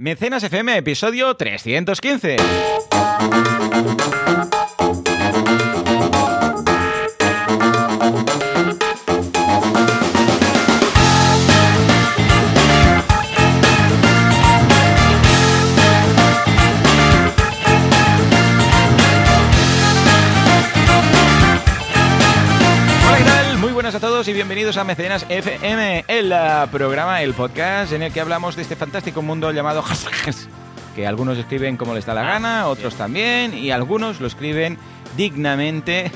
Mecenas FM, episodio 315. Y bienvenidos a Mecenas FM, el ah, programa, el podcast en el que hablamos de este fantástico mundo llamado que algunos escriben como les da la gana, otros también, y algunos lo escriben dignamente,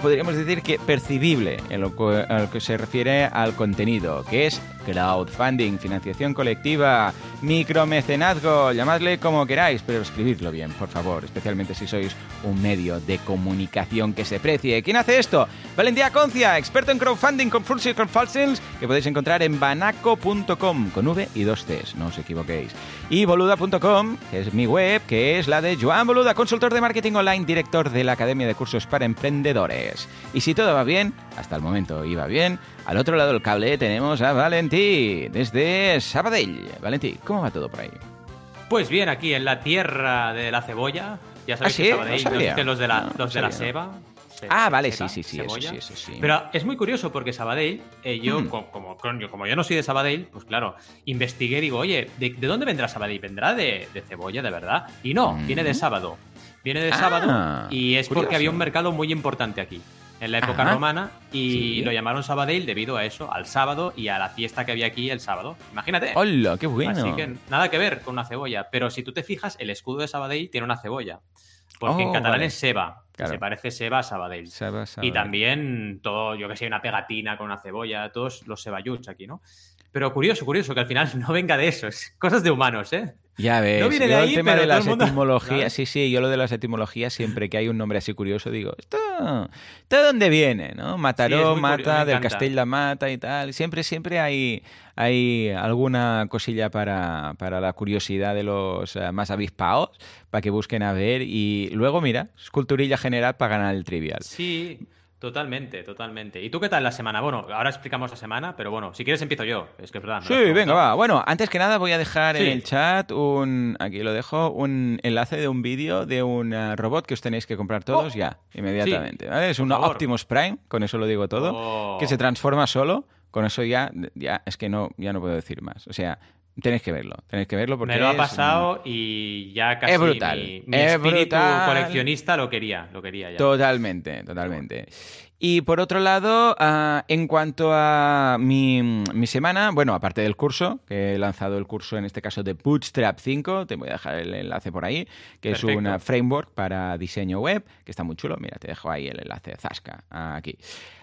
podríamos decir que percibible en lo que, se refiere al contenido, que es crowdfunding, financiación colectiva, micromecenazgo, llamadle como queráis, pero escribidlo bien, por favor, especialmente si sois un medio de comunicación que se precie. ¿Quién hace esto? Valentía Concia, experto en crowdfunding con Circle Falsings, que podéis encontrar en banaco.com, con V y dos Cs, no os equivoquéis. Y boluda.com, que es mi web, que es la de Joan Boluda, consultor de marketing online, director de la Academia de Cursos para Emprendedores. Y si todo va bien, hasta el momento iba bien, al otro lado del cable tenemos a Valentí, desde Sabadell. Valentí, ¿cómo va todo por ahí? Pues bien, aquí en la tierra de la cebolla. Ya sabéis ¿Ah, sí? que No Sabadell nos sabía. dicen los de la, No, los no de la. Se- Ah, vale, seba, sí, sí, sí, eso sí, eso sí. Pero es muy curioso porque Sabadell, eh, yo, Mm. co- como, coño, como yo no soy de Sabadell, pues claro, investigué y digo, oye, ¿de, de dónde vendrá Sabadell? ¿Vendrá de, de cebolla, de verdad? Y no, Mm. viene de sábado. Viene de Ah, sábado y es porque había un mercado muy importante aquí. En la época Ajá. romana y Sí. lo llamaron Sabadell debido a eso, al sábado y a la fiesta que había aquí el sábado. Imagínate. ¡Hola, qué bueno! Así que nada que ver con una cebolla. Pero si tú te fijas, el escudo de Sabadell tiene una cebolla. Porque en Oh, catalán vale. es Seba. Claro. Se parece Seba a Sabadell. Saba, Saba. Y también todo, yo que sé, una pegatina con una cebolla, todos los Sebayuts aquí, ¿no? Pero curioso, curioso, que al final no venga de eso. Es cosas de humanos, ¿eh? Ya ves, No viene de yo ahí, el tema pero de las mundo- etimologías, sí, sí, yo lo de las etimologías, siempre que hay un nombre así curioso, digo, ¿esto, esto de dónde viene? ¿no? Mataró, Sí, mata, del. Castell la mata y tal. Siempre, siempre hay, hay alguna cosilla para, para la curiosidad de los eh, más avispados, para que busquen a ver y luego, mira, es culturilla general para ganar el trivial. Sí, totalmente, totalmente. ¿Y tú qué tal la semana? Bueno, ahora explicamos la semana, pero bueno, si quieres empiezo yo. Es que es verdad. Sí, venga, va. Bueno, antes que nada voy a dejar en el chat un, aquí lo dejo, un enlace de un vídeo de un eh, robot que os tenéis que comprar todos Oh. ya, inmediatamente. Sí, ¿vale? Es un. Optimus Prime, con eso lo digo todo, Oh. que se transforma solo. Con eso ya, ya es que no, ya no puedo decir más. O sea, tenéis que verlo, tenéis que verlo porque Me lo ha pasado y ya casi Es brutal, mi, mi es espíritu brutal. coleccionista lo quería, lo quería ya. Totalmente, totalmente. Y por otro lado, ah, en cuanto a mi, mi semana, bueno, aparte del curso, que he lanzado el curso en este caso de Bootstrap 5, te voy a dejar el enlace por ahí, que es un framework para diseño web, que está muy chulo. Mira, te dejo ahí el enlace, Zasca, aquí.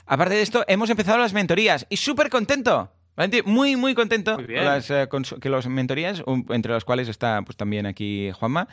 Aparte de esto, hemos empezado las mentorías y súper contento. Muy, muy contento Muy con las, eh, con que las mentorías, un- entre las cuales está pues también aquí Juanma.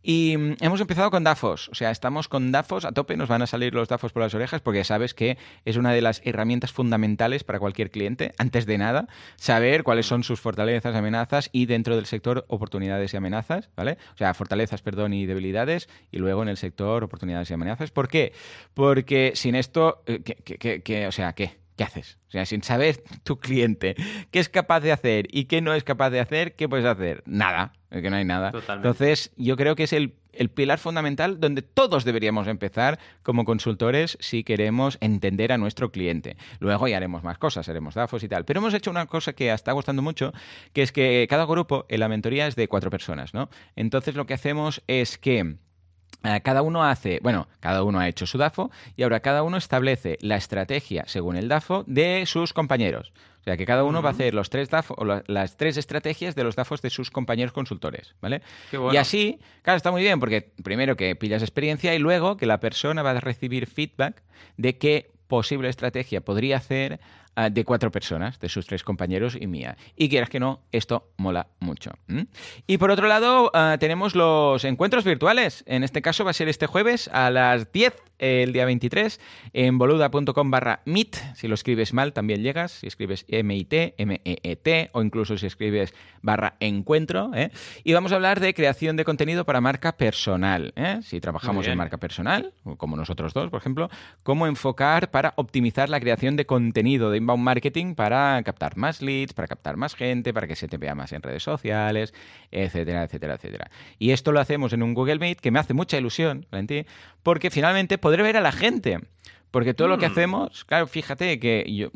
Y mm, hemos empezado con DAFOS, o sea, estamos con DAFOS a tope, nos van a salir los DAFOS por las orejas porque sabes que es una de las herramientas fundamentales para cualquier cliente, antes de nada, saber cuáles son sus fortalezas, amenazas y dentro del sector oportunidades y amenazas, ¿vale? O sea, fortalezas, perdón, y debilidades y luego en el sector oportunidades y amenazas. ¿Por qué? Porque sin esto, eh, ¿qué, qué- qué- qué- o sea, ¿qué? ¿Qué haces? O sea, sin saber tu cliente qué es capaz de hacer y qué no es capaz de hacer, ¿qué puedes hacer? Nada, es que no hay nada. Totalmente. Entonces, yo creo que es el, el pilar fundamental donde todos deberíamos empezar como consultores si queremos entender a nuestro cliente. Luego ya haremos más cosas, haremos DAFOS y tal. Pero hemos hecho una cosa que está gustando mucho, que es que cada grupo en la mentoría es de cuatro personas, ¿no? Entonces lo que hacemos es que cada uno hace, bueno, cada uno ha hecho su DAFO y ahora cada uno establece la estrategia según el DAFO de sus compañeros. O sea que cada uno va a hacer los tres DAFO, o las tres estrategias de los DAFOs de sus compañeros consultores, ¿vale? Qué bueno. Y así, claro, está muy bien porque primero que pillas experiencia y luego que la persona va a recibir feedback de qué posible estrategia podría hacer ah, de cuatro personas, de sus tres compañeros y mía. Y quieras que no, esto mola mucho. ¿m? Y por otro lado, ah, tenemos los encuentros virtuales. En este caso va a ser este jueves a las 10 el día 23 en boluda.com barra meet. Si lo escribes mal también llegas. Si escribes M-I-T, M-E-E-T o incluso si escribes barra encuentro. ¿eh? Y vamos a hablar de creación de contenido para marca personal. ¿eh? Si trabajamos en marca personal, como nosotros dos, por ejemplo, cómo enfocar para optimizar la creación de contenido, de inbound marketing para captar más leads, para captar más gente, para que se te vea más en redes sociales, etcétera, etcétera, etcétera. Y esto lo hacemos en un Google Meet que me hace mucha ilusión, porque finalmente podré ver a la gente. Porque todo lo que Mm. hacemos, claro, fíjate que yo-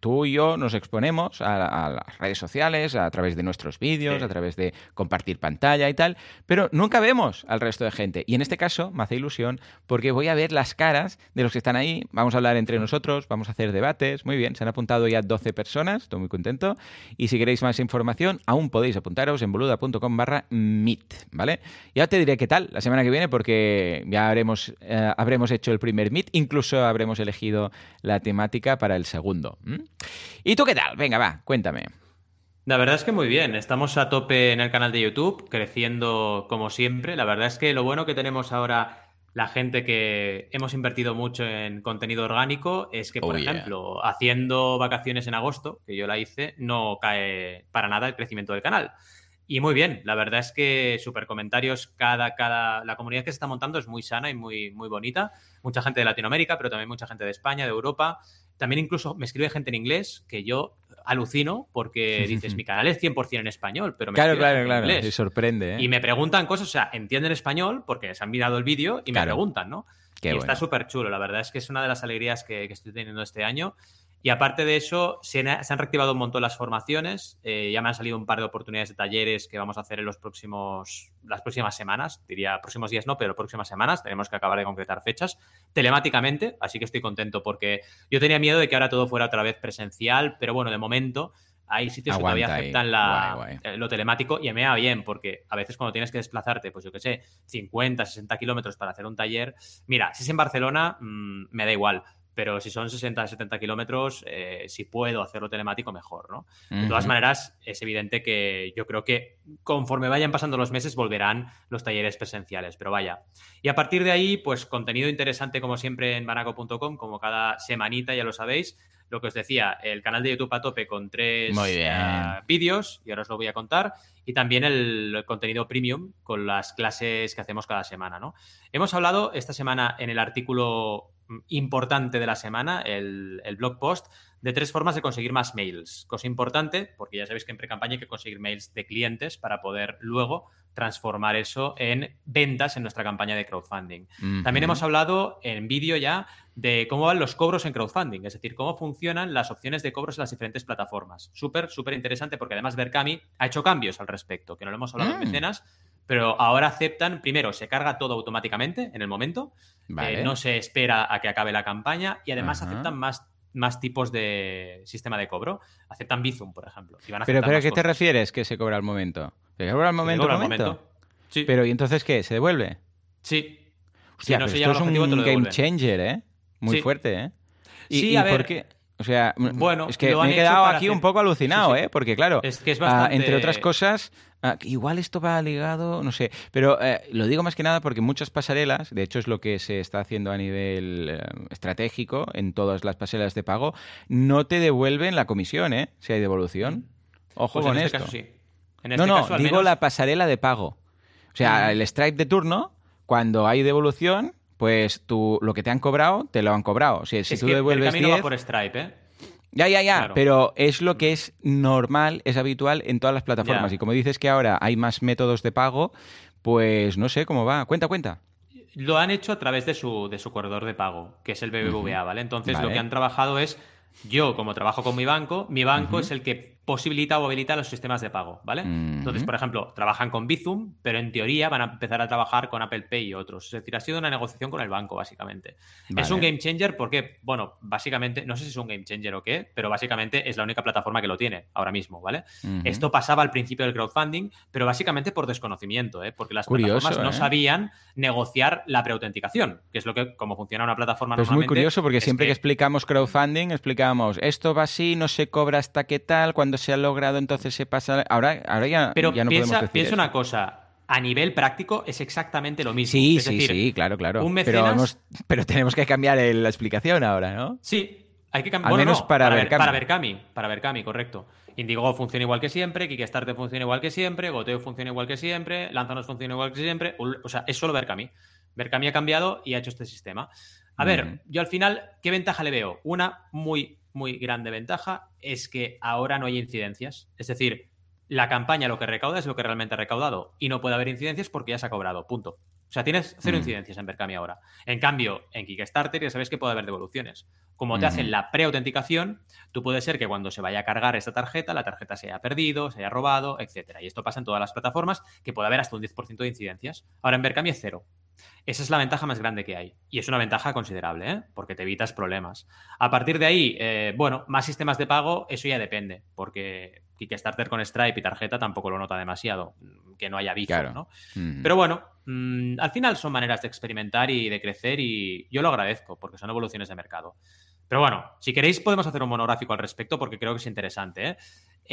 tú y yo nos exponemos a, a las redes sociales a través de nuestros vídeos, Sí. a través de compartir pantalla y tal, pero nunca vemos al resto de gente. Y en este caso me hace ilusión porque voy a ver las caras de los que están ahí, vamos a hablar entre nosotros, vamos a hacer debates, muy bien, se han apuntado ya 12 personas, estoy muy contento. Y si queréis más información, aún podéis apuntaros en boluda.com barra meet, ¿vale? Ya te diré qué tal la semana que viene porque ya habremos, eh, habremos hecho el primer meet, incluso habremos elegido la temática para el segundo. ¿Y tú qué tal? Venga, va, cuéntame. La verdad es que muy bien, estamos a tope en el canal de YouTube, creciendo como siempre. La verdad es que lo bueno que tenemos ahora la gente que hemos invertido mucho en contenido orgánico es que, por Oh, yeah. ejemplo, haciendo vacaciones en agosto, que yo la hice, no cae para nada el crecimiento del canal. Y muy bien, la verdad es que super comentarios, cada, cada, la comunidad que se está montando es muy sana y muy, muy bonita. Mucha gente de Latinoamérica, pero también mucha gente de España, de Europa. También incluso me escribe gente en inglés que yo alucino porque dices, mi canal es 100% en español, pero me Claro, claro, en claro. inglés. Sorprende, ¿eh? Y me preguntan cosas, o sea, entienden español porque se han mirado el vídeo y me preguntan, ¿no? Qué y bueno. está súper chulo, la verdad es que es una de las alegrías que, que estoy teniendo este año. Y aparte de eso, se han, se han reactivado un montón las formaciones. eh, ya me han salido un par de oportunidades de talleres que vamos a hacer en los próximos, las próximas semanas. Diría próximos días no, pero próximas semanas. Tenemos que acabar de concretar fechas telemáticamente. Así que estoy contento porque yo tenía miedo de que ahora todo fuera otra vez presencial, pero bueno, de momento hay sitios que Aguanta todavía ahí. aceptan la, Guay, guay. eh, lo telemático y me va bien porque a veces cuando tienes que desplazarte, pues yo qué sé, 50, 60 kilómetros para hacer un taller, mira, si es en Barcelona, mm, me da igual. Pero si son 60, 70 kilómetros, eh, si puedo hacerlo telemático, mejor, ¿no? De todas maneras, es evidente que yo creo que conforme vayan pasando los meses volverán los talleres presenciales, pero vaya. Y a partir de ahí, pues contenido interesante como siempre en banaco.com, como cada semanita, ya lo sabéis. Lo que os decía, el canal de YouTube a tope con tres eh, vídeos, y ahora os lo voy a contar, y también el contenido premium con las clases que hacemos cada semana, ¿no? Hemos hablado esta semana en el artículo importante de la semana, el, el blog post, de tres formas de conseguir más mails. Cosa importante, porque ya sabéis que en pre-campaña hay que conseguir mails de clientes para poder luego transformar eso en ventas en nuestra campaña de crowdfunding. También hemos hablado en vídeo ya de cómo van los cobros en crowdfunding, es decir, cómo funcionan las opciones de cobros en las diferentes plataformas. Súper, súper interesante porque además Berkami ha hecho cambios al respecto, que no lo hemos hablado en Mm. mecenas, pero ahora aceptan, primero, se carga todo automáticamente en el momento, Vale. eh, no se espera a que acabe la campaña y además aceptan más, más tipos de sistema de cobro. Aceptan Bizum, por ejemplo. y van a Pero, pero ¿a qué te refieres que se cobra al momento? ¿Se cobra al ¿Se momento? cobra al momento? Sí. Pero ¿y entonces qué? ¿Se devuelve? sí. Hostia, si no pero se esto es objetivo, un game changer, ¿eh? Muy Sí. fuerte, ¿eh? ¿Y, Sí, y a por ver. qué? O sea, Bueno, es que me he quedado aquí hacer- un poco alucinado, Sí, sí. ¿eh? Porque claro, Es que es ah, bastante... entre otras cosas, ah, igual esto va ligado, no sé, pero eh, lo digo más que nada porque muchas pasarelas, de hecho es lo que se está haciendo a nivel eh, estratégico en todas las pasarelas de pago, no te devuelven la comisión, ¿eh? Si hay devolución. Ojo Pues con en este esto. caso sí. En no, este no, caso, al digo menos- la pasarela de pago. O sea, Mm. el Stripe de turno, cuando hay devolución, pues tú lo que te han cobrado, te lo han cobrado. O sea, si es tú que devuelves Berkami no va 10, por Stripe, ¿eh? ya, ya, ya, Claro. pero es lo que es normal, es habitual en todas las plataformas. Ya. Y como dices que ahora hay más métodos de pago, pues no sé cómo va. Cuenta, cuenta. Lo han hecho a través de su, de su corredor de pago, que es el BBVA, ¿vale? Entonces Vale. lo que han trabajado es, yo como trabajo con mi banco, mi banco es el que posibilita o habilita los sistemas de pago, ¿vale? Entonces, por ejemplo, trabajan con Bizum, pero en teoría van a empezar a trabajar con Apple Pay y otros. Es decir, ha sido una negociación con el banco, básicamente. Es un game changer porque, bueno, básicamente, no sé si es un game changer o qué, pero básicamente es la única plataforma que lo tiene ahora mismo, ¿vale? Esto pasaba al principio del crowdfunding, pero básicamente por desconocimiento, ¿eh? porque las Curioso, plataformas no ¿eh? sabían negociar la preautenticación, que es lo que, como funciona una plataforma Pues muy normalmente. curioso porque es siempre que... explicamos crowdfunding, explicamos esto va así, no se cobra hasta qué tal, cuando se ha logrado entonces se pasa... Ahora, ahora ya, Pero ya no piensa, podemos decir piensa eso. una cosa, a nivel práctico es exactamente lo mismo. Sí, es sí, decir, sí, claro, claro. un pero, mecenas- hemos- pero tenemos que cambiar el- la explicación ahora, ¿no? Sí, hay que Al cambiar. Bueno, menos no, para Ver- Berkami. Para Berkami, para Berkami, correcto. Indigo funciona igual que siempre, Kickstarter funciona igual que siempre, Goteo funciona igual que siempre, Lanzanos funciona igual que siempre. O sea, es solo Berkami. Berkami ha cambiado y ha hecho este sistema. A ver, yo al final, ¿qué ventaja le veo? Una muy muy grande ventaja es que ahora no hay incidencias. Es decir, la campaña lo que recauda es lo que realmente ha recaudado y no puede haber incidencias porque ya se ha cobrado, punto. O sea, tienes cero Mm. incidencias en Berkami ahora. En cambio, en Kickstarter ya sabéis que puede haber devoluciones. Como te hacen Ujú. la preautenticación, tú puede ser que cuando se vaya a cargar esta tarjeta, la tarjeta se haya perdido, se haya robado, etcétera. Y esto pasa en todas las plataformas, que puede haber hasta un 10% de incidencias. Ahora en Berkami es cero. Esa es la ventaja más grande que hay. Y es una ventaja considerable, ¿eh? porque te evitas problemas. A partir de ahí, eh, bueno, más sistemas de pago, eso ya depende, porque Kickstarter con Stripe y tarjeta tampoco lo nota demasiado, que no haya Claro. ¿no? Mm. Pero bueno, mm, al final son maneras de experimentar y de crecer y yo lo agradezco porque son evoluciones de mercado. Pero bueno, si queréis podemos hacer un monográfico al respecto porque creo que es interesante. ¿eh?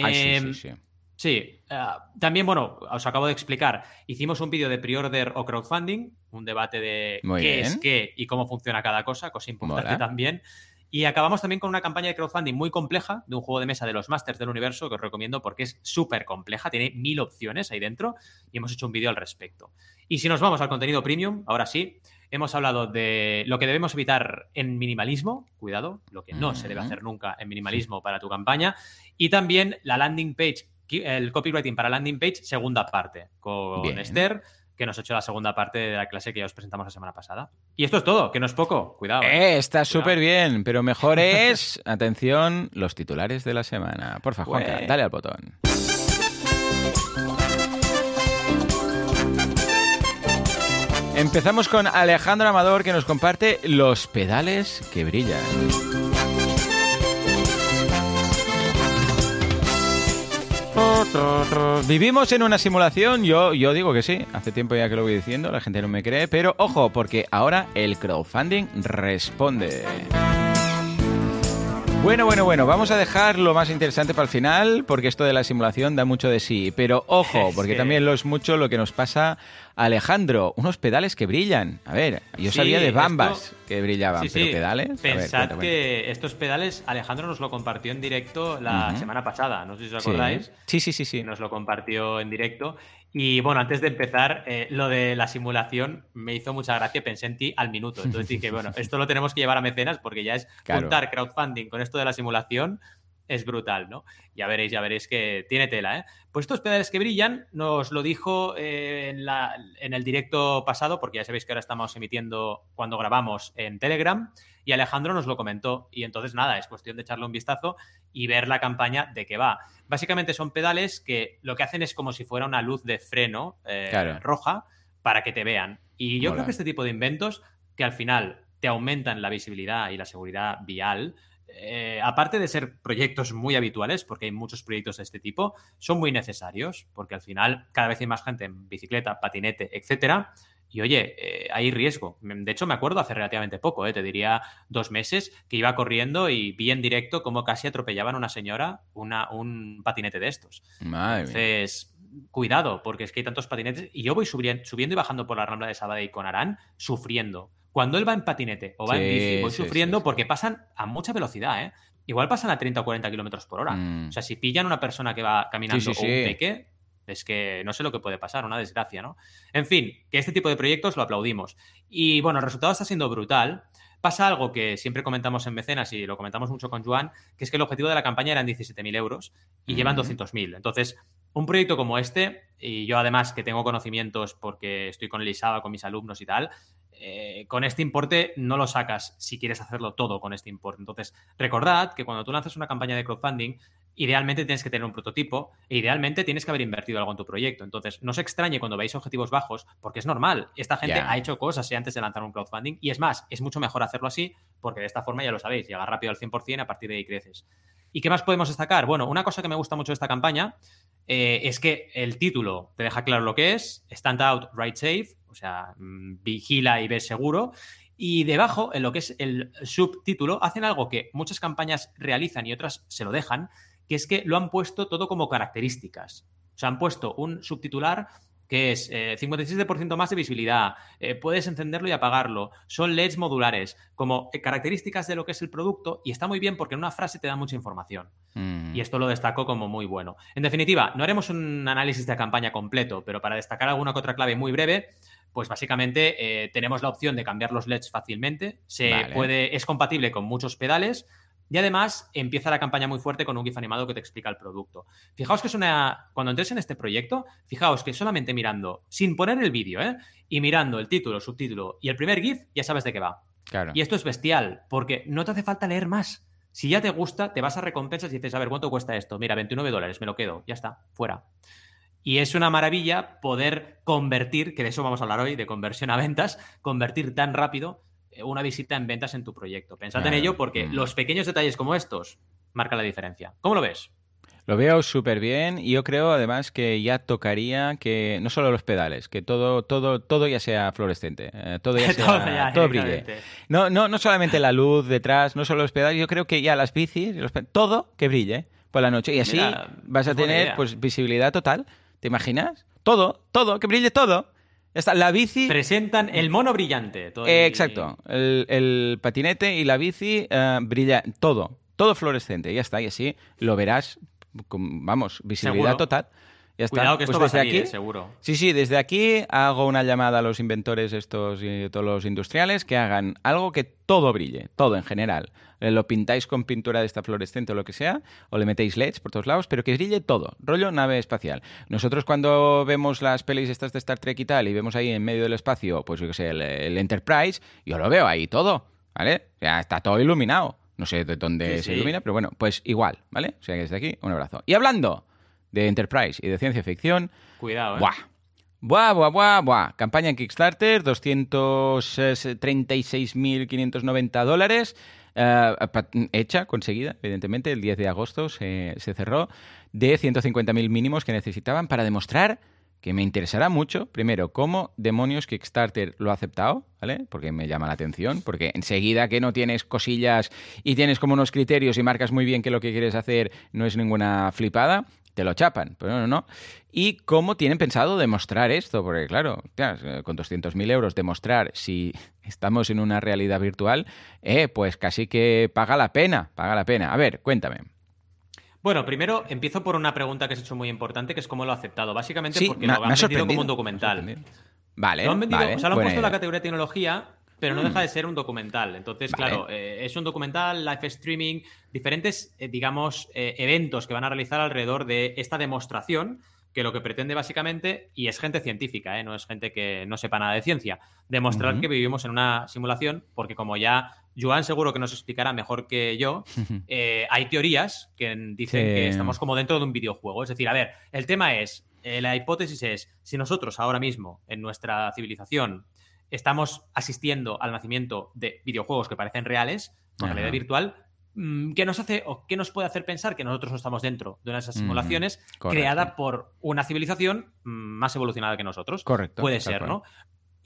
Ay, sí, Em, sí, sí. Sí, ah, también, bueno, os acabo de explicar, hicimos un vídeo de pre-order o crowdfunding, un debate de Muy qué bien. es qué y cómo funciona cada cosa, cosa importante Mola. también. Y acabamos también con una campaña de crowdfunding muy compleja de un juego de mesa de los Masters del Universo que os recomiendo porque es súper compleja, tiene mil opciones ahí dentro y hemos hecho un vídeo al respecto. Y si nos vamos al contenido premium, ahora sí, hemos hablado de lo que debemos evitar en minimalismo, cuidado, lo que no se debe hacer nunca en minimalismo para tu campaña, y también la landing page, el copywriting para landing page, segunda parte, con Bien. Esther, que nos ha hecho la segunda parte de la clase que ya os presentamos la semana pasada. Y esto es todo, que no es poco, cuidado. ¿eh? Eh, está súper bien, pero mejor es, atención, los titulares de la semana. Porfa, Juanca, Pues- dale al botón. Empezamos con Alejandro Amador que nos comparte los pedales que brillan. Vivimos en una simulación, yo, yo digo que sí, hace tiempo ya que lo voy diciendo, la gente no me cree, pero ojo, porque ahora el crowdfunding responde. Bueno, bueno, bueno, vamos a dejar lo más interesante para el final, porque esto de la simulación da mucho de sí. Pero ojo, porque que- también lo es mucho lo que nos pasa a Alejandro. Unos pedales que brillan. A ver, yo Sí, sabía de esto- bambas que brillaban, Sí, pero pedales. Ver, Pensad cuenta. que estos pedales, Alejandro nos lo compartió en directo la semana pasada, no sé si os Sí. acordáis. Sí, sí, sí, sí. Nos lo compartió en directo. Y bueno, antes de empezar, eh, lo de la simulación me hizo mucha gracia, pensé en ti al minuto. Entonces dije, bueno, esto lo tenemos que llevar a mecenas porque ya es Claro. juntar crowdfunding con esto de la simulación, es brutal, ¿no? Ya veréis, ya veréis que tiene tela, ¿eh? Pues estos pedales que brillan nos lo dijo eh, en, la- en el directo pasado, porque ya sabéis que ahora estamos emitiendo cuando grabamos en Telegram, y Alejandro nos lo comentó. Y entonces, nada, es cuestión de echarle un vistazo y ver la campaña de qué va. Básicamente son pedales que lo que hacen es como si fuera una luz de freno eh, Claro. roja para que te vean. Y yo creo que este tipo de inventos que al final te aumentan la visibilidad y la seguridad vial, eh, aparte de ser proyectos muy habituales, porque hay muchos proyectos de este tipo, son muy necesarios, porque al final cada vez hay más gente en bicicleta, patinete, etcétera. Y oye, eh, hay riesgo. De hecho, me acuerdo hace relativamente poco, eh, te diría dos meses, que iba corriendo y vi en directo cómo casi atropellaban a una señora una, un patinete de estos. Madre. Entonces, cuidado, porque es que hay tantos patinetes. Y yo voy subiendo, subiendo y bajando por la rambla de Sabadell con Arán, sufriendo. Cuando él va en patinete o va en bici, voy sí, sufriendo sí, porque pasan a mucha velocidad, ¿eh? Igual pasan a 30 o 40 kilómetros por hora. Mm. O sea, si pillan a una persona que va caminando o un peque, es que no sé lo que puede pasar, una desgracia, ¿no? En fin, que este tipo de proyectos lo aplaudimos. Y bueno, el resultado está siendo brutal. Pasa algo que siempre comentamos en Mecenas y lo comentamos mucho con Joan, que es que el objetivo de la campaña eran 17.000 euros y llevan Ujú. 200.000. Entonces, un proyecto como este, y yo además que tengo conocimientos porque estoy con el ISABA, con mis alumnos y tal, eh, con este importe no lo sacas si quieres hacerlo todo con este importe. Entonces, recordad que cuando tú lanzas una campaña de crowdfunding, idealmente tienes que tener un prototipo e idealmente tienes que haber invertido algo en tu proyecto. Entonces, no se extrañe cuando veis objetivos bajos, porque es normal. Esta gente ha hecho cosas antes de lanzar un crowdfunding y es más, es mucho mejor hacerlo así porque de esta forma ya lo sabéis, llegar rápido al 100% y a partir de ahí creces. ¿Y qué más podemos destacar? Bueno, una cosa que me gusta mucho de esta campaña eh, es que el título te deja claro lo que es, Stand Out, Ride Safe, o sea, mm, vigila y ves seguro. Y debajo, en lo que es el subtítulo, hacen algo que muchas campañas realizan y otras se lo dejan, que es que lo han puesto todo como características. O sea, han puesto un subtitular que es eh, 57% más de visibilidad, eh, puedes encenderlo y apagarlo, son LEDs modulares, como eh, características de lo que es el producto y está muy bien porque en una frase te da mucha información. Mm. Y esto lo destaco como muy bueno. En definitiva, no haremos un análisis de campaña completo, pero para destacar alguna que otra clave muy breve, pues básicamente eh, tenemos la opción de cambiar los LEDs fácilmente. Se Vale. puede, es compatible con muchos pedales, Y además empieza la campaña muy fuerte con un GIF animado que te explica el producto. Fijaos que es una. Cuando entres en este proyecto, fijaos que solamente mirando, sin poner el vídeo, ¿eh? Y mirando el título, subtítulo y el primer GIF, ya sabes de qué va. Claro. Y esto es bestial, porque no te hace falta leer más. Si ya te gusta, te vas a recompensas y dices, a ver, ¿cuánto cuesta esto? Mira, 29 dólares, me lo quedo, ya está, fuera. Y es una maravilla poder convertir, que de eso vamos a hablar hoy, de conversión a ventas, convertir tan rápido eh, una visita en ventas en tu proyecto. Pensad en ello porque Mm. los pequeños detalles como estos marcan la diferencia. ¿Cómo lo ves? Lo veo súper bien y yo creo además que ya tocaría que no solo los pedales, que todo, todo, todo ya sea fluorescente, eh, todo ya sea, Todo ya, todo brille. No, no, no solamente la luz detrás, no solo los pedales, yo creo que ya las bicis, los todo que brille por la noche y así Mira, vas a tener pues visibilidad total. ¿Te imaginas? Todo, todo, que brille todo. Ya Está, la bici. Presentan el mono brillante. todo Eh, el- exacto. El, el patinete y la bici eh, brilla todo. Todo fluorescente. Ya está. Y así lo verás. con- vamos, visibilidad Seguro. total. Ya está. Cuidado que esto Pues va a salir, aquí- eh, seguro. Sí, sí, desde aquí hago una llamada a los inventores estos y todos los industriales que hagan algo que todo brille, todo en general. Eh, Lo pintáis con pintura de esta fluorescente o lo que sea, o le metéis LEDs por todos lados, pero que brille todo, rollo nave espacial. Nosotros cuando vemos las pelis estas de Star Trek y tal, y vemos ahí en medio del espacio, pues yo qué sé, el, el Enterprise, yo lo veo ahí todo, ¿vale? O sea, está todo iluminado. No sé de dónde Sí, se sí. ilumina, pero bueno, pues igual, ¿vale? O sea que desde aquí, un abrazo. Y hablando de Enterprise y de ciencia ficción, Cuidado, ¿eh? Buah. Buah, buah, buah, buah. Campaña en Kickstarter, 236.590 dólares. eh, hecha, conseguida, evidentemente, el 10 de agosto se, se cerró, de 150.000 mínimos que necesitaban para demostrar que me interesará mucho, primero, cómo demonios Kickstarter lo ha aceptado, ¿vale? Porque me llama la atención, porque enseguida que no tienes cosillas y tienes como unos criterios y marcas muy bien que lo que quieres hacer no es ninguna flipada, te lo chapan, pero no, no, no. Y cómo tienen pensado demostrar esto, porque claro, eh, con 200.000 euros demostrar si estamos en una realidad virtual, eh, pues casi que paga la pena, paga la pena. A ver, cuéntame. Bueno, primero empiezo por una pregunta que has hecho muy importante, que es cómo lo ha aceptado. Básicamente Sí, porque me lo han ha vendido como un documental. Vale, Lo han vendido, vale, o sea, lo han puesto en la categoría de tecnología, pero no Mm. deja de ser un documental. Entonces, Vale. claro, eh, es un documental, live streaming, diferentes, eh, digamos, eh, eventos que van a realizar alrededor de esta demostración, que lo que pretende básicamente, y es gente científica, no es gente que no sepa nada de ciencia, demostrar que vivimos en una simulación, porque como ya Joan seguro que nos explicará mejor que yo, hay teorías que dicen Sí. que estamos como dentro de un videojuego. Es decir, a ver, el tema es, la hipótesis es, si nosotros ahora mismo en nuestra civilización estamos asistiendo al nacimiento de videojuegos que parecen reales, con realidad virtual, mm, ¿qué nos hace o qué nos puede hacer pensar que nosotros no estamos dentro de una de esas simulaciones creada por una civilización mm, más evolucionada que nosotros? Correcto. Puede ser, cual. ¿no?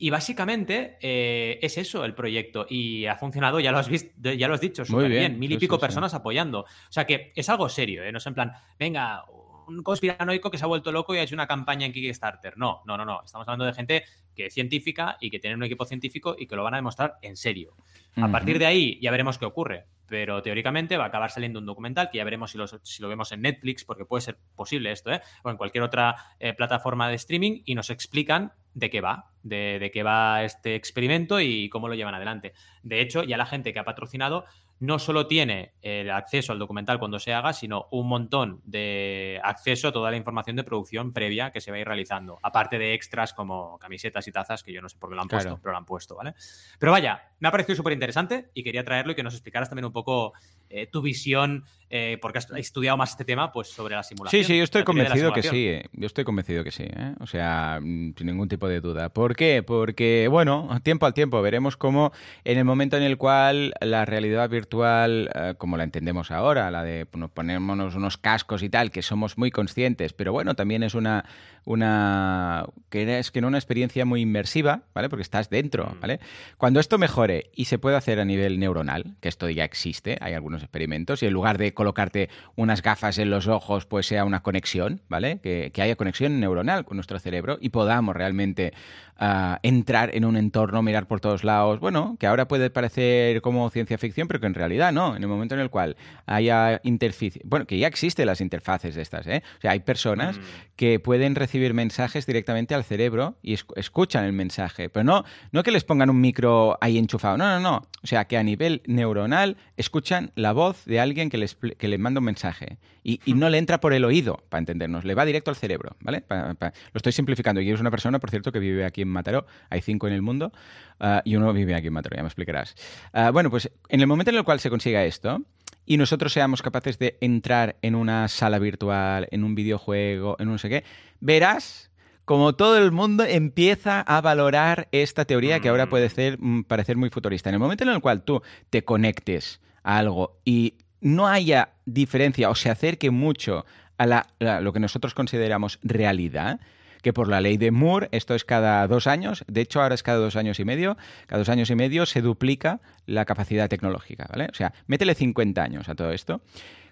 Y básicamente eh, es eso el proyecto. Y ha funcionado, ya lo has visto, ya lo has dicho, Muy súper bien, bien. Mil y sí, pico sí, sí. personas apoyando. O sea que es algo serio, ¿eh? No es en plan, venga, un conspiranoico que se ha vuelto loco y ha hecho una campaña en Kickstarter. No, no, no, no. Estamos hablando de gente que es científica y que tiene un equipo científico y que lo van a demostrar en serio. A partir de ahí ya veremos qué ocurre. Pero teóricamente va a acabar saliendo un documental que ya veremos si, lo vemos en Netflix, porque puede ser posible esto, ¿eh? o en cualquier otra eh, plataforma de streaming, y nos explican de qué va, de, de qué va este experimento y cómo lo llevan adelante. De hecho, ya la gente que ha patrocinado no solo tiene el acceso al documental cuando se haga, sino un montón de acceso a toda la información de producción previa que se va a ir realizando. Aparte de extras como camisetas y tazas, que yo no sé por qué lo han Claro. puesto, pero lo han puesto, ¿vale? Pero vaya, me ha parecido súper interesante y quería traerlo y que nos explicaras también un poco eh, tu visión, eh, porque has estudiado más este tema, pues sobre la simulación. Sí, sí, yo estoy convencido que sí. Yo estoy convencido que sí. ¿eh? O sea, mm, sin ningún tipo de duda. ¿Por qué? Porque, bueno, tiempo al tiempo veremos cómo en el momento en el cual la realidad virtual, eh, como la entendemos ahora, la de nos ponemos unos cascos y tal, que somos muy conscientes, pero bueno, también es una una que es que no una experiencia muy inmersiva, ¿vale? Porque estás dentro, Mm. ¿vale? Cuando esto mejore y se puede hacer a nivel neuronal, que esto ya existe, hay algunos experimentos, y en lugar de colocarte unas gafas en los ojos, pues sea una conexión, ¿vale? Que, que haya conexión neuronal con nuestro cerebro y podamos realmente ah, entrar en un entorno, mirar por todos lados. Bueno, que ahora puede parecer como ciencia ficción, pero que en realidad no. En el momento en el cual haya interficie, bueno, que ya existen las interfaces de estas, ¿eh? O sea, hay personas Mm. que pueden recibir recibir mensajes directamente al cerebro y escuchan el mensaje. Pero no, no que les pongan un micro ahí enchufado. No, no, no. O sea, que a nivel neuronal escuchan la voz de alguien que les, que manda un mensaje. Y, no le entra por el oído, para entendernos. Le va directo al cerebro, ¿vale? lo estoy simplificando. Y es una persona, por cierto, que vive aquí en Mataró. Hay cinco en el mundo. Ah, y uno vive aquí en Mataró, ya me explicarás. Ah, bueno, pues en el momento en el cual se consiga esto y nosotros seamos capaces de entrar en una sala virtual, en un videojuego, en un no sé qué, verás como todo el mundo empieza a valorar esta teoría que ahora puede mm. ser, mm, parecer muy futurista. En el momento en el cual tú te conectes a algo y no haya diferencia o se acerque mucho a, a lo que nosotros consideramos realidad, que por la ley de Moore esto es cada dos años, de hecho ahora es cada dos años y medio, cada dos años y medio se duplica la capacidad tecnológica, ¿vale? O sea, métele 50 años a todo esto.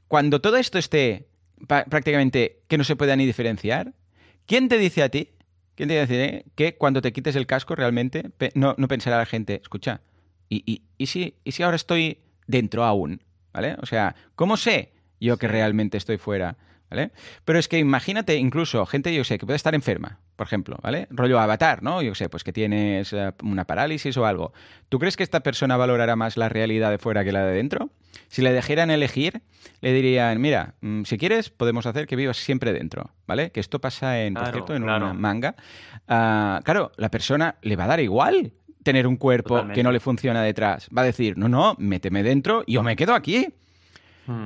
Cuando todo esto esté prácticamente que no se pueda ni diferenciar, ¿quién te dice a ti? ¿Quién te dice que cuando te quites el casco realmente no, pensará la gente, escucha, ¿y, y, si, ¿y si ahora estoy dentro aún? ¿Vale? O sea, ¿cómo sé yo que realmente estoy fuera? ¿Vale? Pero es que imagínate incluso gente, yo sé, que puede estar enferma, por ejemplo, ¿vale? Rollo avatar, ¿no? Yo sé, pues que tienes eh, una parálisis o algo. ¿Tú crees que esta persona valorará más la realidad de fuera que la de dentro? Si le dejaran elegir, le dirían, mira, mm, si quieres, podemos hacer que vivas siempre dentro, ¿vale? Que esto pasa en, por cierto, en una manga. Ah, claro, la persona le va a dar igual tener un cuerpo que no le funciona detrás. Va a decir, no, no, méteme dentro y yo me quedo aquí.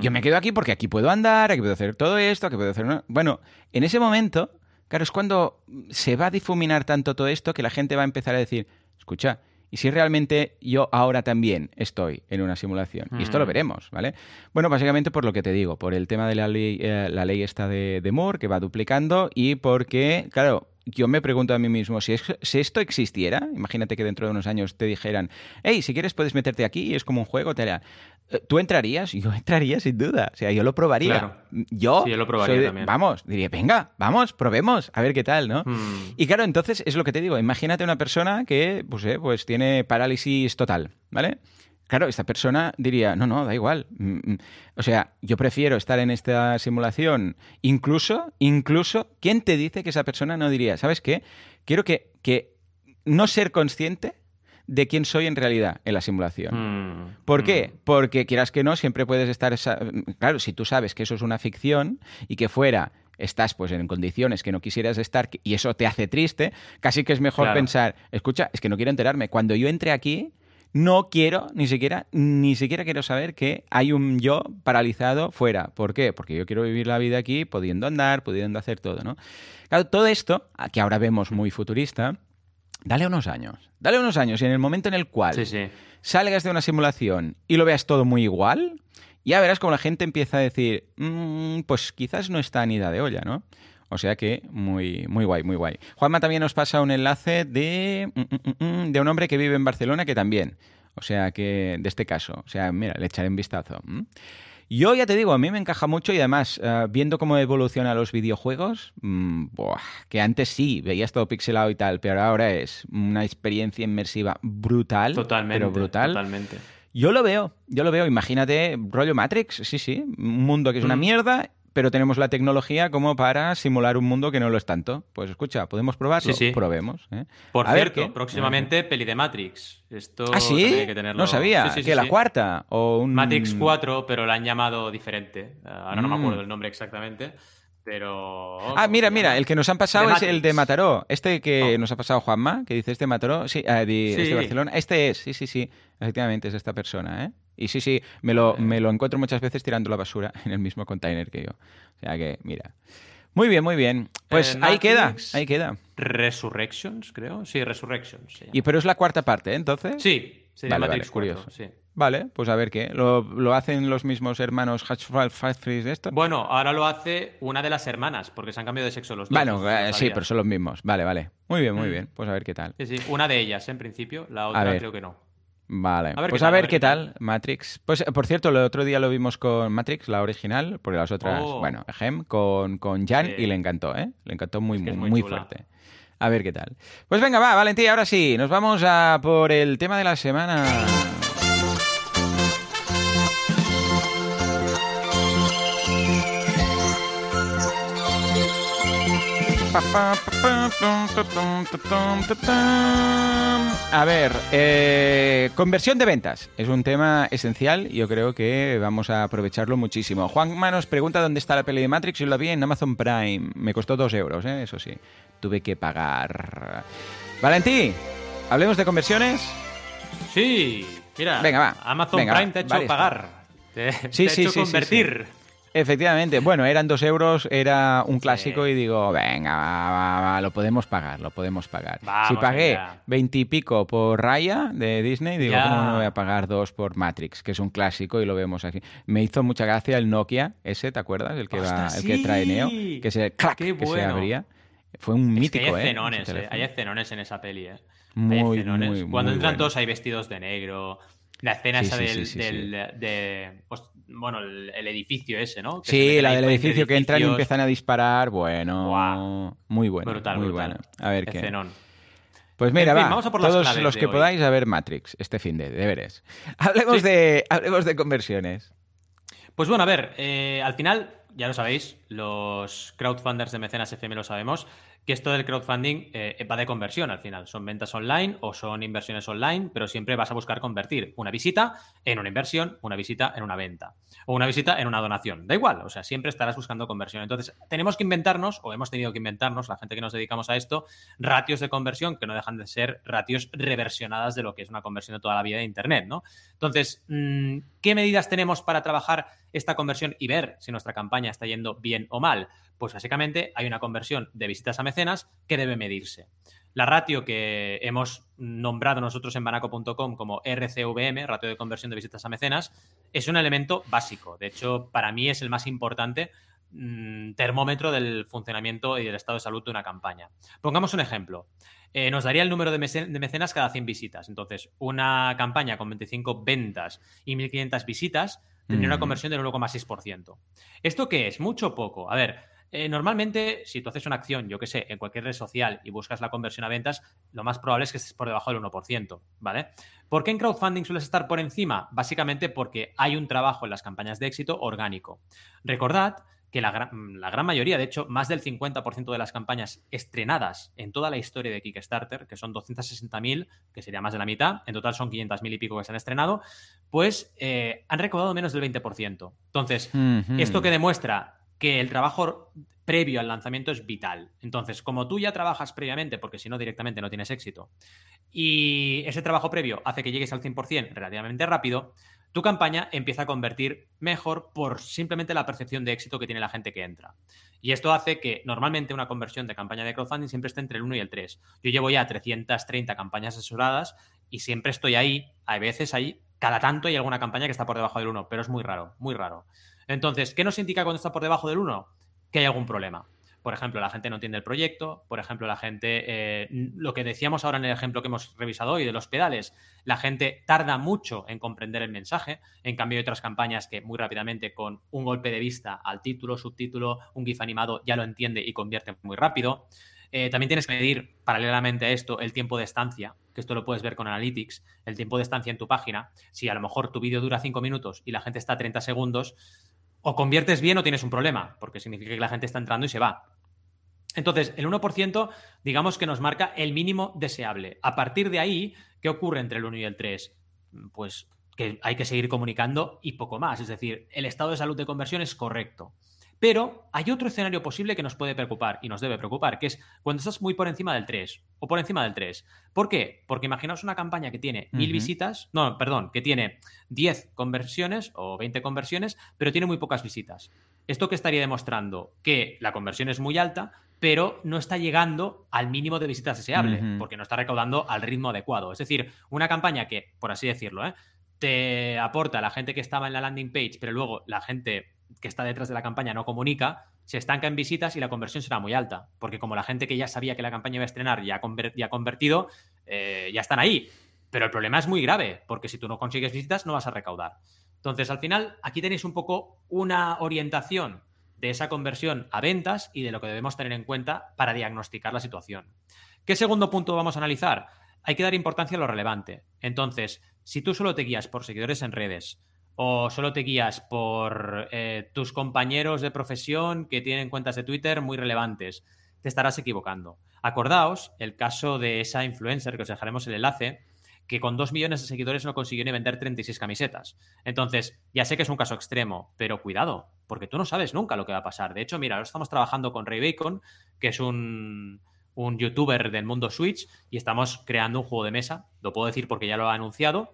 Yo me quedo aquí porque aquí puedo andar, aquí puedo hacer todo esto, aquí puedo hacer... Bueno, en ese momento, claro, es cuando se va a difuminar tanto todo esto que la gente va a empezar a decir, escucha, ¿y si realmente yo ahora también estoy en una simulación? Y esto lo mm. veremos, ¿vale? Bueno, básicamente por lo que te digo, por el tema de la ley, eh, la ley esta de, de Moore, que va duplicando, y porque, claro, yo me pregunto a mí mismo, si, si, esto existiera, imagínate que dentro de unos años te dijeran, hey, si quieres puedes meterte aquí, es como un juego, te hará. Eh, ¿Tú entrarías? Yo entraría sin duda. O sea, yo lo probaría. Yo, sí, yo lo probaría también. Vamos, diría, venga, vamos, probemos, a ver qué tal, ¿no? Hmm. Y claro, entonces es lo que te digo. Imagínate una persona que, pues, eh, pues tiene parálisis total, ¿vale? Claro, esta persona diría, no, no, da igual. Mm, mm, o sea, yo prefiero estar en esta simulación. Incluso, incluso, ¿quién te dice que esa persona no diría, ¿sabes qué? Quiero que, que no ser consciente de quién soy en realidad en la simulación. Mm, ¿Por qué? Porque quieras que no, siempre puedes estar... Claro, si tú sabes que eso es una ficción y que fuera estás pues en condiciones que no quisieras estar y eso te hace triste, casi que es mejor pensar, escucha, es que no quiero enterarme. Cuando yo entre aquí, no quiero ni siquiera, ni siquiera quiero saber que hay un yo paralizado fuera. ¿Por qué? Porque yo quiero vivir la vida aquí pudiendo andar, pudiendo hacer todo, ¿no? Claro, todo esto, que ahora vemos muy futurista, dale unos años. Dale unos años y en el momento en el cual salgas de una simulación y lo veas todo muy igual, ya verás como la gente empieza a decir, mm, pues quizás no está ni idea de olla, ¿no? O sea que muy, muy guay, muy guay. Juanma también nos pasa un enlace de, mm, mm, de un hombre que vive en Barcelona que también. O sea que, de este caso. O sea, mira, le echaré un vistazo. Yo ya te digo, a mí me encaja mucho y además, eh, viendo cómo evolucionan los videojuegos, que antes sí, veías todo pixelado y tal, pero ahora es una experiencia inmersiva brutal. Totalmente. Pero brutal. Totalmente. Yo lo veo, yo lo veo. Imagínate, rollo Matrix, sí, sí. Un mundo que es una mierda pero tenemos la tecnología como para simular un mundo que no lo es tanto. Pues escucha, ¿podemos probarlo? Sí, sí. Probemos. ¿eh? Por cierto, próximamente peli de Matrix. Esto ¿Ah, sí? No sabía. ¿Que la cuarta? O un... Matrix 4, pero la han llamado diferente. Ahora no me mm. acuerdo el nombre exactamente. Pero. Ah, mira, mira, el que nos han pasado es el de Mataró. Este que oh. nos ha pasado Juanma, que dice este Mataró, sí, ah, de, este Barcelona. Este es, sí, sí, sí. Efectivamente, es esta persona, ¿eh? Y sí, sí, me lo, me lo encuentro muchas veces tirando la basura en el mismo container que yo. O sea que, mira. Muy bien, muy bien. Pues eh, ahí queda, ahí queda. Resurrections, creo. Sí, Resurrections. Y pero es la cuarta parte, ¿eh? entonces. Sí, sí, vale, Matrix vale, curioso. Sí. Vale, pues a ver qué. ¿Lo, hacen los mismos hermanos Hatchfall de esto? Bueno, ahora lo hace una de las hermanas, porque se han cambiado de sexo los dos. Bueno, eh, sí, pero son los mismos. Vale, vale. Muy bien, muy mm. bien. Pues a ver qué tal. Sí, sí. Una de ellas, en principio. La otra creo que no. Vale, pues a ver qué tal, Matrix. Pues por cierto, el otro día lo vimos con Matrix, la original, porque las otras, oh. bueno, Gem, con, con Jan y le encantó, ¿eh? Le encantó muy, muy, muy fuerte. A ver qué tal. Pues venga, va, Valentín, ahora sí, nos vamos a por el tema de la semana. A ver, eh, conversión de ventas es un tema esencial y yo creo que vamos a aprovecharlo muchísimo. Juan Manos pregunta dónde está la peli de Matrix. Yo la vi en Amazon Prime. Me costó dos euros, ¿eh? eso sí. Tuve que pagar. Valentí, hablemos de conversiones. Sí, mira. Venga, va. Amazon Venga, Prime te ha hecho pagar. Te, Sí, te sí, ha hecho sí, convertir. Efectivamente, bueno, eran dos euros, era un clásico Sí. y digo, venga, va, va, va, lo podemos pagar, lo podemos pagar. Vamos si pagué veintipico por Raya de Disney, digo, Ya. ¿cómo no voy a pagar dos por Matrix? Que es un clásico y lo vemos aquí. Me hizo mucha gracia el Nokia ese, ¿te acuerdas? El que, va, ¡Ostras, el que trae! Neo, que se, ¡clac! ¡Qué que se abría. Fue un Es que mítico, hay ¿eh? escenones, ese eh, hay escenones en esa peli, eh. Muy, hay muy, Cuando muy entran bueno. todos hay vestidos de negro. La escena Sí, esa del, de, pues, bueno, el, el edificio ese, ¿no? Que Sí, la del edificio que entran y empiezan a disparar, bueno, muy bueno, Brutal, muy brutal. bueno. A ver qué. Pues mira, En fin, va, vamos a por todos los que hoy. podáis a ver Matrix este fin de deberes. Hablemos Sí. de hablemos de conversiones. Pues bueno, a ver, eh, al final, ya lo sabéis, los crowdfunders de Mecenas FM lo sabemos, que esto del crowdfunding eh, va de conversión al final. Son ventas online o son inversiones online, pero siempre vas a buscar convertir una visita en una inversión, una visita en una venta o una visita en una donación. Da igual, o sea, siempre estarás buscando conversión. Entonces, tenemos que inventarnos, o hemos tenido que inventarnos, la gente que nos dedicamos a esto, ratios de conversión que no dejan de ser ratios reversionadas de lo que es una conversión de toda la vida de Internet, ¿no? Entonces, mm, ¿qué medidas tenemos para trabajar esta conversión y ver si nuestra campaña está yendo bien o mal? Pues básicamente hay una conversión de visitas a mecenas que debe medirse. La ratio que hemos nombrado nosotros en banaco.com como RCVM, ratio de conversión de visitas a mecenas, es un elemento básico. De hecho, para mí es el más importante mm, termómetro del funcionamiento y del estado de salud de una campaña. Pongamos un ejemplo. Eh, nos daría el número de, mece- de mecenas cada 100 visitas. Entonces, una campaña con 25 ventas y 1.500 visitas tendría una Mm. conversión del 1,6%. ¿Esto qué es? ¿Mucho o poco? A ver, eh, normalmente, si tú haces una acción, yo que sé, en cualquier red social y buscas la conversión a ventas, lo más probable es que estés por debajo del 1%, ¿vale? ¿Por qué en crowdfunding sueles estar por encima? Básicamente porque hay un trabajo en las campañas de éxito orgánico. Recordad que la gran, la gran mayoría, de hecho, más del 50% de las campañas estrenadas en toda la historia de Kickstarter, que son 260.000, que sería más de la mitad, en total son 500.000 y pico que se han estrenado, pues eh, han recaudado menos del 20%. Entonces, esto que demuestra que el trabajo previo al lanzamiento es vital. Entonces, como tú ya trabajas previamente, porque si no directamente no tienes éxito, y ese trabajo previo hace que llegues al 100% relativamente rápido, tu campaña empieza a convertir mejor por simplemente la percepción de éxito que tiene la gente que entra. Y esto hace que normalmente una conversión de campaña de crowdfunding siempre esté entre el 1 y el 3. Yo llevo ya 330 campañas asesoradas y siempre estoy ahí. Hay veces ahí, cada tanto hay alguna campaña que está por debajo del 1, pero es muy raro, muy raro. Entonces, ¿qué nos indica cuando está por debajo del 1? Que hay algún problema. Por ejemplo, la gente no entiende el proyecto. Por ejemplo, la gente, eh, lo que decíamos ahora en el ejemplo que hemos revisado hoy de los pedales, la gente tarda mucho en comprender el mensaje. En cambio, hay otras campañas que muy rápidamente, con un golpe de vista al título, subtítulo, un GIF animado, ya lo entiende y convierte muy rápido. Eh, también tienes que medir, paralelamente a esto, el tiempo de estancia, que esto lo puedes ver con Analytics, el tiempo de estancia en tu página. Si a lo mejor tu vídeo dura 5 minutos y la gente está 30 segundos, o conviertes bien o tienes un problema, porque significa que la gente está entrando y se va. Entonces, el 1% digamos que nos marca el mínimo deseable. A partir de ahí, ¿qué ocurre entre el 1 y el 3? Pues que hay que seguir comunicando y poco más. Es decir, el estado de salud de conversión es correcto. Pero hay otro escenario posible que nos puede preocupar y nos debe preocupar, que es cuando estás muy por encima del 3 o por encima del 3. ¿Por qué? Porque imaginaos una campaña que tiene mil visitas, no, perdón, que tiene 10 conversiones o 20 conversiones, pero tiene muy pocas visitas. ¿Esto qué estaría demostrando? Que la conversión es muy alta, pero no está llegando al mínimo de visitas deseable, porque no está recaudando al ritmo adecuado. Es decir, una campaña que, por así decirlo, ¿eh? te aporta la gente que estaba en la landing page, pero luego la gente que está detrás de la campaña no comunica, se estanca en visitas y la conversión será muy alta. Porque como la gente que ya sabía que la campaña iba a estrenar ya ha, ya convertido, eh, ya están ahí. Pero el problema es muy grave, porque si tú no consigues visitas no vas a recaudar. Entonces, al final, aquí tenéis un poco una orientación de esa conversión a ventas y de lo que debemos tener en cuenta para diagnosticar la situación. ¿Qué segundo punto vamos a analizar? Hay que dar importancia a lo relevante. Entonces, si tú solo te guías por seguidores en redes o solo te guías por eh, tus compañeros de profesión que tienen cuentas de Twitter muy relevantes, te estarás equivocando. Acordaos el caso de esa influencer, que os dejaremos el enlace, que con 2 millones de seguidores no consiguió ni vender 36 camisetas. Entonces, ya sé que es un caso extremo, pero cuidado, porque tú no sabes nunca lo que va a pasar. De hecho, mira, ahora estamos trabajando con Ray Bacon, que es un, un youtuber del mundo Switch, y estamos creando un juego de mesa. Lo puedo decir porque ya lo ha anunciado.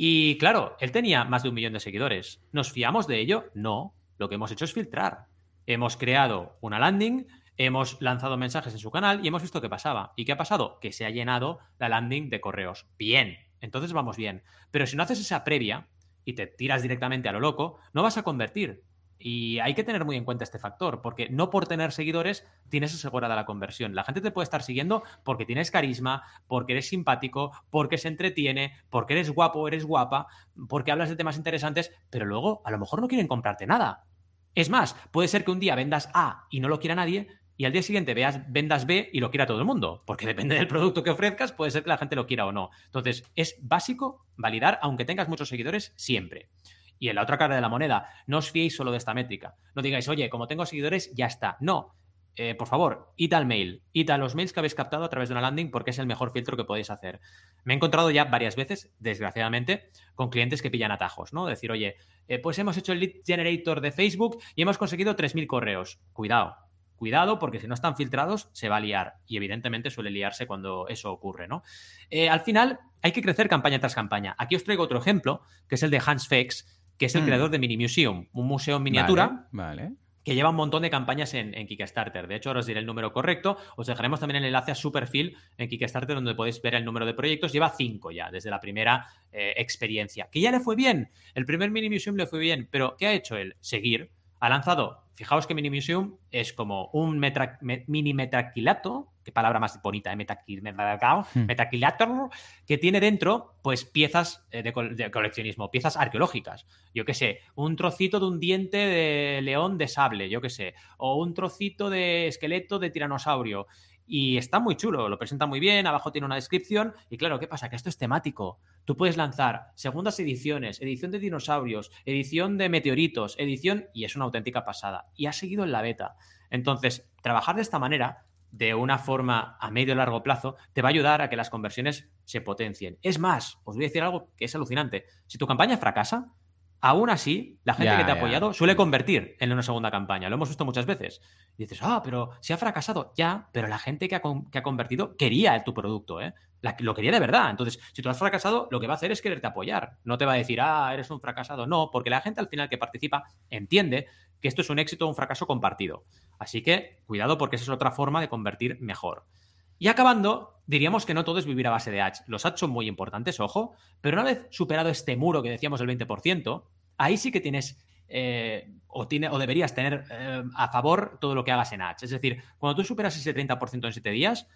Y claro, él tenía más de un millón de seguidores. ¿Nos fiamos de ello? No. Lo que hemos hecho es filtrar. Hemos creado una landing hemos lanzado mensajes en su canal y hemos visto qué pasaba. ¿Y qué ha pasado? Que se ha llenado la landing de correos. Bien, entonces vamos bien. Pero si no haces esa previa y te tiras directamente a lo loco, no vas a convertir. Y hay que tener muy en cuenta este factor, porque no por tener seguidores tienes asegurada la conversión. La gente te puede estar siguiendo porque tienes carisma, porque eres simpático, porque se entretiene, porque eres guapo, eres guapa, porque hablas de temas interesantes, pero luego a lo mejor no quieren comprarte nada. Es más, puede ser que un día vendas A y no lo quiera nadie, y al día siguiente veas, vendas B y lo quiera todo el mundo, porque depende del producto que ofrezcas, puede ser que la gente lo quiera o no. Entonces, es básico validar, aunque tengas muchos seguidores, siempre. Y en la otra cara de la moneda, no os fiéis solo de esta métrica. No digáis, oye, como tengo seguidores, ya está. No. Eh, por favor, id al mail, id a los mails que habéis captado a través de una landing porque es el mejor filtro que podéis hacer. Me he encontrado ya varias veces, desgraciadamente, con clientes que pillan atajos, ¿no? Decir, oye, eh, pues hemos hecho el lead generator de Facebook y hemos conseguido 3.000 correos. Cuidado, Cuidado, porque si no están filtrados, se va a liar. Y evidentemente suele liarse cuando eso ocurre, ¿no? Eh, al final, hay que crecer campaña tras campaña. Aquí os traigo otro ejemplo, que es el de Hans Fex, que es el mm. creador de Mini Museum, un museo en miniatura. Vale. que lleva un montón de campañas en, Kickstarter. De hecho, ahora os diré el número correcto. Os dejaremos también el enlace a su perfil en Kickstarter, donde podéis ver el número de proyectos. Lleva cinco ya, desde la primera eh, experiencia. Que ya le fue bien. El primer Mini Museum le fue bien, pero ¿qué ha hecho él? Seguir. Ha lanzado Fijaos que Mini Museum es como un mini metaquilato, qué palabra más bonita, ¿eh? Hmm. metaquilator, que tiene dentro pues piezas eh, de, de, coleccionismo, piezas arqueológicas. Yo qué sé, un trocito de un diente de león de sable, yo qué sé, o un trocito de esqueleto de tiranosaurio. Y está muy chulo, lo presenta muy bien, abajo tiene una descripción. Y claro, ¿qué pasa? Que esto es temático. Tú puedes lanzar segundas ediciones, edición de dinosaurios, edición de meteoritos, edición, y es una auténtica pasada. Y ha seguido en la beta. Entonces, trabajar de esta manera, de una forma a medio y largo plazo, te va a ayudar a que las conversiones se potencien. Es más, os voy a decir algo que es alucinante. Si tu campaña fracasa, Aún así, la gente que te ha apoyado suele convertir en una segunda campaña. Lo hemos visto muchas veces. Y dices, ah, pero si ha fracasado, ya, pero la gente que ha, que ha convertido quería tu producto, ¿eh? lo quería de verdad. Entonces, si tú has fracasado, lo que va a hacer es quererte apoyar. No te va a decir, ah, eres un fracasado. No, porque la gente al final que participa entiende que esto es un éxito o un fracaso compartido. Así que, cuidado, porque esa es otra forma de convertir mejor. Y acabando, diríamos que no todo es vivir a base de ads. Los ads son muy importantes, ojo, pero una vez superado este muro que decíamos del 20%, ahí sí que tienes eh, o, tiene, o deberías tener eh, a favor todo lo que hagas en ads. Es decir, cuando tú superas ese 30% en 7 días,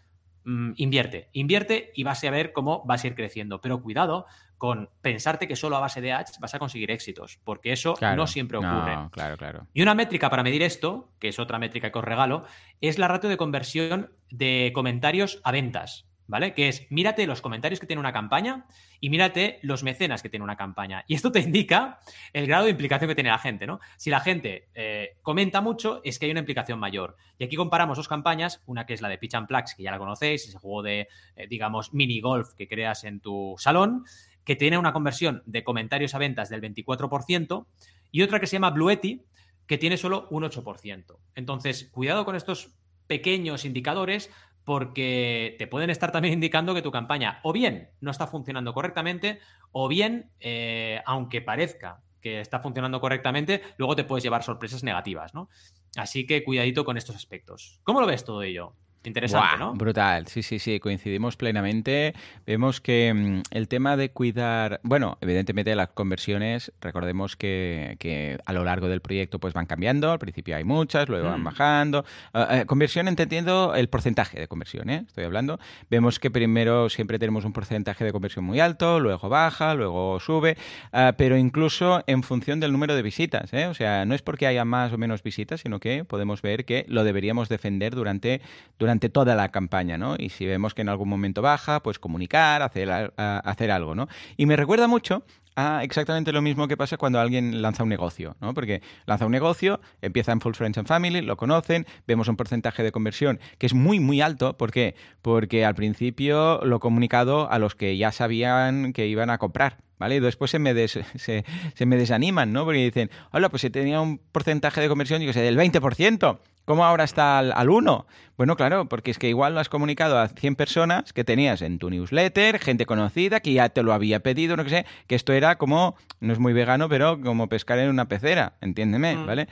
mm, invierte, invierte y vas a ver cómo vas a ir creciendo. Pero cuidado con pensarte que solo a base de ads vas a conseguir éxitos, porque eso no siempre ocurre. claro, claro. Y una métrica para medir esto, que es otra métrica que os regalo, es la ratio de conversión de comentarios a ventas. ¿Vale? Que es, mírate los comentarios que tiene una campaña y mírate los mecenas que tiene una campaña. Y esto te indica el grado de implicación que tiene la gente, ¿no? Si la gente eh, comenta mucho, es que hay una implicación mayor. Y aquí comparamos dos campañas, una que es la de Pitch and Plax, que ya la conocéis, ese juego de, eh, digamos, mini golf que creas en tu salón, que tiene una conversión de comentarios a ventas del 24%, y otra que se llama Bluetti, que tiene solo un 8%. Entonces, cuidado con estos pequeños indicadores porque te pueden estar también indicando que tu campaña o bien no está funcionando correctamente o bien, eh, aunque parezca que está funcionando correctamente, luego te puedes llevar sorpresas negativas, ¿no? Así que cuidadito con estos aspectos. ¿Cómo lo ves todo ello? Interesante, ¿no? Brutal, sí, sí, sí, coincidimos plenamente. Vemos que mm, el tema de cuidar, bueno, evidentemente las conversiones, recordemos que, que, a lo largo del proyecto pues van cambiando, al principio hay muchas, luego van mm. bajando. Ah, eh, conversión entendiendo el porcentaje de conversión, ¿eh? estoy hablando. Vemos que primero siempre tenemos un porcentaje de conversión muy alto, luego baja, luego sube, ah, pero incluso en función del número de visitas, ¿eh? o sea, no es porque haya más o menos visitas, sino que podemos ver que lo deberíamos defender durante, durante durante toda la campaña, ¿no? Y si vemos que en algún momento baja, pues comunicar, hacer, hacer algo, ¿no? Y me recuerda mucho a exactamente lo mismo que pasa cuando alguien lanza un negocio, ¿no? Porque lanza un negocio, empieza en Full Friends and Family, lo conocen, vemos un porcentaje de conversión que es muy, muy alto. ¿Por qué? Porque al principio lo he comunicado a los que ya sabían que iban a comprar. ¿Vale? Y después se me, se, se, me desaniman, ¿no? Porque dicen, hola, pues si tenía un porcentaje de conversión, yo que sé, del 20%. ¿Cómo ahora está al, 1? Bueno, claro, porque es que igual lo has comunicado a 100 personas que tenías en tu newsletter, gente conocida, que ya te lo había pedido, no que sé, que esto era como, no es muy vegano, pero como pescar en una pecera, entiéndeme, mm. ¿vale?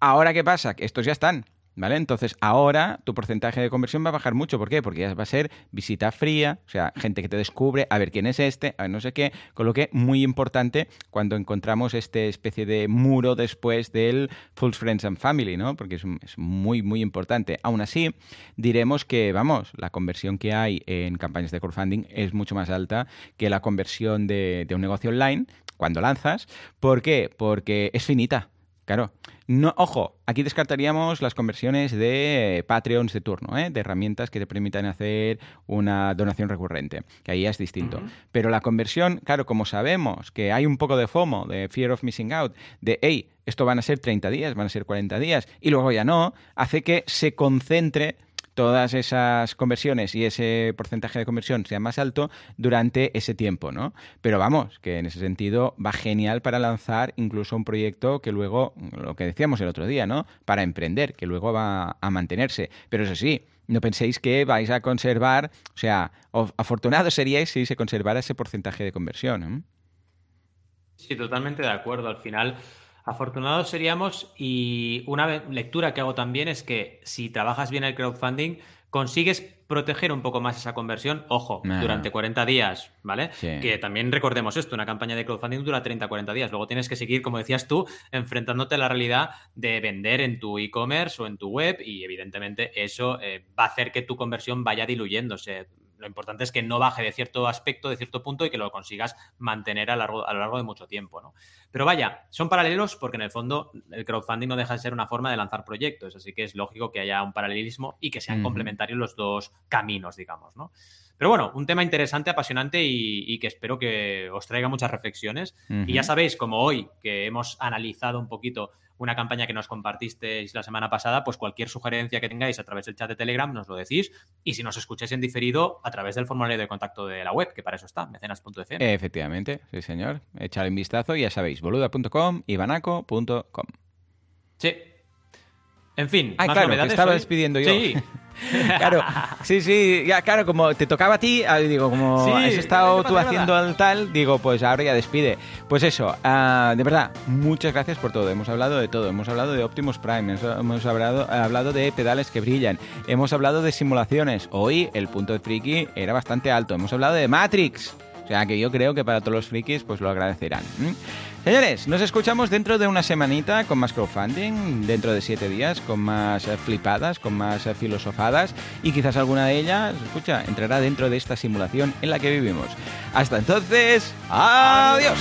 Ahora, ¿qué pasa? Que estos ya están. ¿Vale? Entonces, ahora tu porcentaje de conversión va a bajar mucho. ¿Por qué? Porque ya va a ser visita fría, o sea, gente que te descubre, a ver quién es este, a ver no sé qué. Con lo que, muy importante cuando encontramos este especie de muro después del Full Friends and Family, ¿no? Porque es, muy, muy importante. Aún así, diremos que, vamos, la conversión que hay en campañas de crowdfunding es mucho más alta que la conversión de un negocio online cuando lanzas. ¿Por qué? Porque es finita. Claro. No, ojo, aquí descartaríamos las conversiones de Patreons de turno, ¿eh? de herramientas que te permitan hacer una donación recurrente, que ahí es distinto. Pero la conversión, claro, como sabemos que hay un poco de FOMO, de Fear of Missing Out, de, hey, esto van a ser 30 días, van a ser 40 días, y luego ya no, hace que se concentre todas esas conversiones y ese porcentaje de conversión sea más alto durante ese tiempo, ¿no? Pero vamos, que en ese sentido va genial para lanzar incluso un proyecto que luego, lo que decíamos el otro día, ¿no? Para emprender, que luego va a mantenerse. Pero eso sí, no penséis que vais a conservar, o sea, afortunados seríais si se conservara ese porcentaje de conversión. ¿eh? Sí, totalmente de acuerdo. Al final Afortunados seríamos y una lectura que hago también es que si trabajas bien el crowdfunding, consigues proteger un poco más esa conversión, ojo, durante 40 días, ¿vale? Que también recordemos esto, una campaña de crowdfunding dura 30-40 días, luego tienes que seguir, como decías tú, enfrentándote a la realidad de vender en tu e-commerce o en tu web y evidentemente eso eh, va a hacer que tu conversión vaya diluyéndose lo importante es que no baje de cierto aspecto, de cierto punto y que lo consigas mantener a, largo, a lo largo de mucho tiempo. ¿no? Pero vaya, son paralelos porque en el fondo el crowdfunding no deja de ser una forma de lanzar proyectos, así que es lógico que haya un paralelismo y que sean complementarios los dos caminos, digamos. ¿no? Pero bueno, un tema interesante, apasionante y, que espero que os traiga muchas reflexiones. Y ya sabéis, como hoy, que hemos analizado un poquito una campaña que nos compartisteis la semana pasada, pues cualquier sugerencia que tengáis a través del chat de Telegram nos lo decís. Y si nos escucháis en diferido, a través del formulario de contacto de la web, que para eso está, mecenas.fm. Efectivamente, sí señor. Echad un vistazo y ya sabéis, boluda.com y banaco.com. Sí. En fin, ah, claro, te estaba despidiendo yo. Sí. claro, sí, sí, ya, claro, como te tocaba a ti, ah, digo, como has estado tú haciendo el tal, digo, pues ahora ya despide. Pues eso, ah, de verdad, muchas gracias por todo. Hemos hablado de todo, hemos hablado de Optimus Prime, hemos hablado, hablado de pedales que brillan, hemos hablado de simulaciones. Hoy el punto de friki era bastante alto, hemos hablado de Matrix. O sea que yo creo que para todos los frikis pues lo agradecerán. Señores, nos escuchamos dentro de una semanita con más crowdfunding, dentro de siete días con más eh, flipadas, con más eh, filosofadas y quizás alguna de ellas, escucha, entrará dentro de esta simulación en la que vivimos. Hasta entonces, adiós.